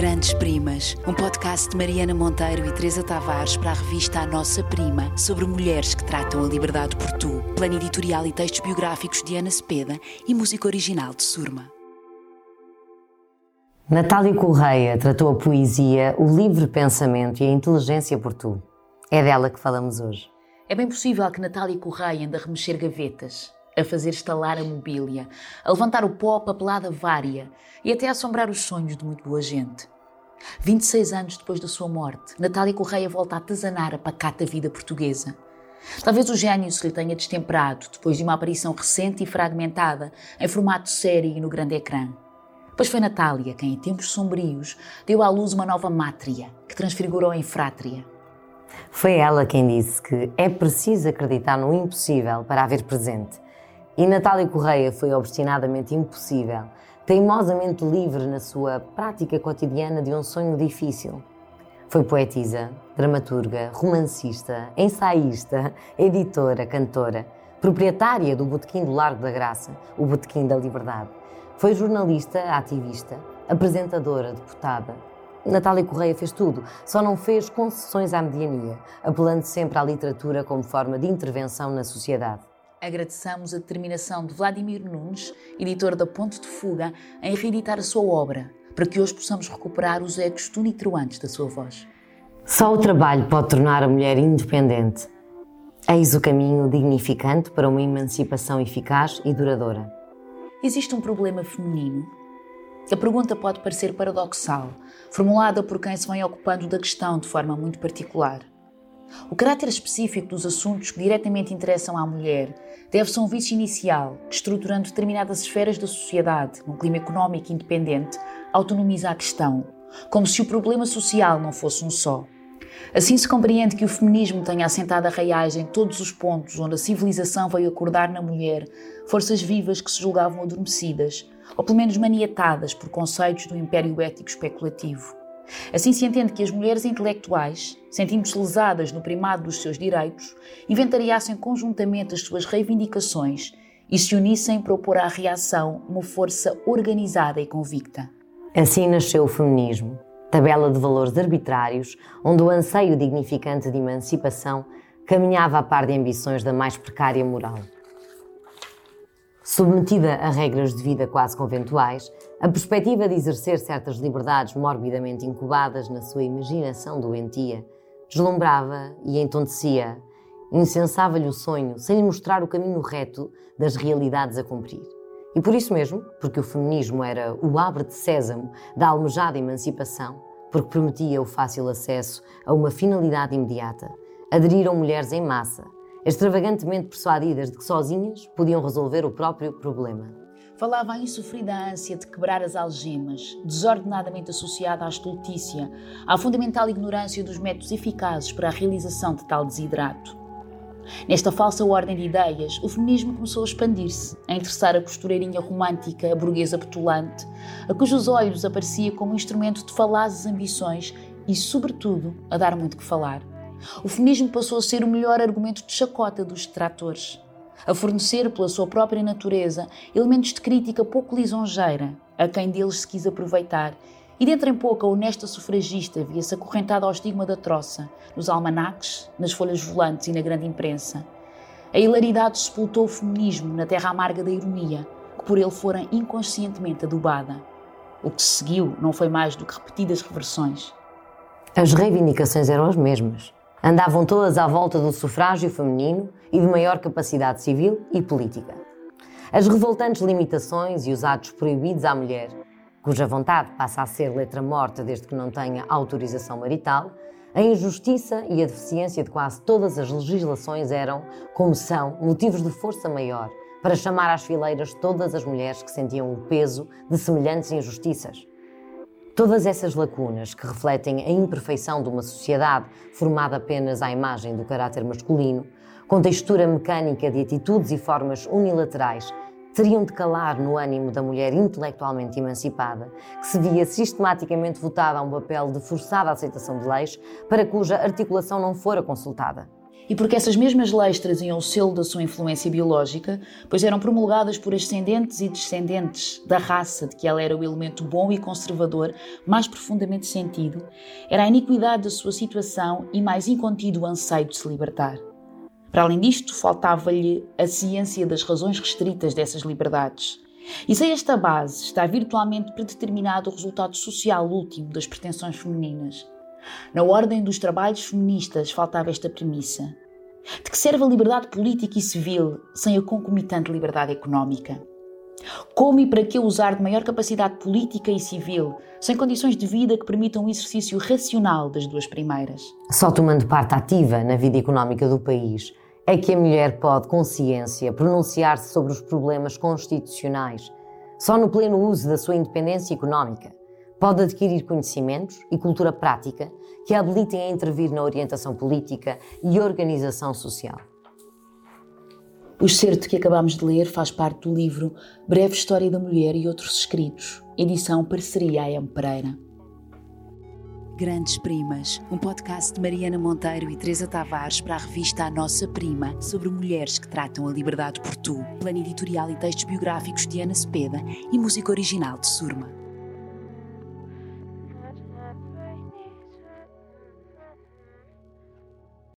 Grandes Primas, um podcast de Mariana Monteiro e Teresa Tavares para a revista A Nossa Prima, sobre mulheres que tratam a liberdade por tu. Plano editorial e textos biográficos de Ana Cepeda e música original de Surma. Natália Correia tratou a poesia, o livre pensamento e a inteligência por tu. É dela que falamos hoje. É bem possível que Natália Correia ande a remexer gavetas, a fazer estalar a mobília, a levantar o pó papelada vária e até a assombrar os sonhos de muito boa gente. 26 anos depois da sua morte, Natália Correia volta a artesanar a pacata vida portuguesa. Talvez o gênio se lhe tenha destemperado depois de uma aparição recente e fragmentada em formato série e no grande ecrã. Pois foi Natália quem, em tempos sombrios, deu à luz uma nova mátria, que transfigurou em frátria. Foi ela quem disse que é preciso acreditar no impossível para haver presente. E Natália Correia foi obstinadamente impossível, teimosamente livre na sua prática cotidiana de um sonho difícil. Foi poetisa, dramaturga, romancista, ensaísta, editora, cantora, proprietária do Botequim do Largo da Graça, o Botequim da Liberdade. Foi jornalista, ativista, apresentadora, deputada. Natália Correia fez tudo, só não fez concessões à mediania, apelando sempre à literatura como forma de intervenção na sociedade. Agradecemos a determinação de Vladimir Nunes, editor da Ponte de Fuga, em reeditar a sua obra, para que hoje possamos recuperar os ecos tonitruantes da sua voz. Só o trabalho pode tornar a mulher independente. Eis o caminho dignificante para uma emancipação eficaz e duradoura. Existe um problema feminino? A pergunta pode parecer paradoxal, formulada por quem se vem ocupando da questão de forma muito particular. O caráter específico dos assuntos que diretamente interessam à mulher deve-se a um vício inicial que, estruturando determinadas esferas da sociedade num clima económico independente, autonomiza a questão, como se o problema social não fosse um só. Assim se compreende que o feminismo tenha assentado a raiz em todos os pontos onde a civilização veio acordar na mulher forças vivas que se julgavam adormecidas, ou pelo menos maniatadas por conceitos do império ético especulativo. Assim se entende que as mulheres intelectuais, sentindo-se lesadas no primado dos seus direitos, inventariassem conjuntamente as suas reivindicações e se unissem para opor à reação uma força organizada e convicta. Assim nasceu o feminismo, tabela de valores arbitrários, onde o anseio dignificante de emancipação caminhava a par de ambições da mais precária moral. Submetida a regras de vida quase conventuais, a perspectiva de exercer certas liberdades morbidamente incubadas na sua imaginação doentia deslumbrava e entontecia, insensava-lhe o sonho, sem lhe mostrar o caminho reto das realidades a cumprir. E por isso mesmo, porque o feminismo era o abre de sésamo da almejada emancipação, porque prometia o fácil acesso a uma finalidade imediata, aderiram mulheres em massa, extravagantemente persuadidas de que sozinhas podiam resolver o próprio problema. Falava a insofrida ânsia de quebrar as algemas, desordenadamente associada à estultícia, à fundamental ignorância dos métodos eficazes para a realização de tal desidrato. Nesta falsa ordem de ideias, o feminismo começou a expandir-se, a interessar a costureirinha romântica, a burguesa petulante, a cujos olhos aparecia como um instrumento de falazes ambições e, sobretudo, a dar muito que falar. O feminismo passou a ser o melhor argumento de chacota dos detratores, a fornecer, pela sua própria natureza, elementos de crítica pouco lisonjeira a quem deles se quis aproveitar e dentro em pouco a honesta sufragista via-se acorrentada ao estigma da troça, nos almanaques, nas folhas volantes e na grande imprensa. A hilaridade sepultou o feminismo na terra amarga da ironia, que por ele fora inconscientemente adubada. O que se seguiu não foi mais do que repetidas reversões. As reivindicações eram as mesmas. Andavam todas à volta do sufrágio feminino e de maior capacidade civil e política. As revoltantes limitações e os atos proibidos à mulher, cuja vontade passa a ser letra morta desde que não tenha autorização marital, a injustiça e a deficiência de quase todas as legislações eram, como são, motivos de força maior para chamar às fileiras todas as mulheres que sentiam o peso de semelhantes injustiças. Todas essas lacunas que refletem a imperfeição de uma sociedade formada apenas à imagem do caráter masculino, com textura mecânica de atitudes e formas unilaterais, teriam de calar no ânimo da mulher intelectualmente emancipada, que se via sistematicamente votada a um papel de forçada aceitação de leis para cuja articulação não fora consultada. E porque essas mesmas leis traziam o selo da sua influência biológica, pois eram promulgadas por ascendentes e descendentes da raça de que ela era o elemento bom e conservador mais profundamente sentido, era a iniquidade da sua situação e mais incontido o anseio de se libertar. Para além disto, faltava-lhe a ciência das razões restritas dessas liberdades. E sem esta base, está virtualmente predeterminado o resultado social último das pretensões femininas. Na ordem dos trabalhos feministas faltava esta premissa: de que serve a liberdade política e civil sem a concomitante liberdade económica? Como e para que usar de maior capacidade política e civil, sem condições de vida que permitam o exercício racional das duas primeiras? Só tomando parte ativa na vida económica do país é que a mulher pode, com ciência, pronunciar-se sobre os problemas constitucionais, só no pleno uso da sua independência económica pode adquirir conhecimentos e cultura prática que a habilitem a intervir na orientação política e organização social. O excerto que acabamos de ler faz parte do livro Breve História da Mulher e Outros Escritos, edição Parceria A.M. Pereira. Grandes Primas, um podcast de Mariana Monteiro e Teresa Tavares para a revista A Nossa Prima, sobre mulheres que tratam a liberdade por tu. Plano editorial e textos biográficos de Ana Cepeda e música original de Surma.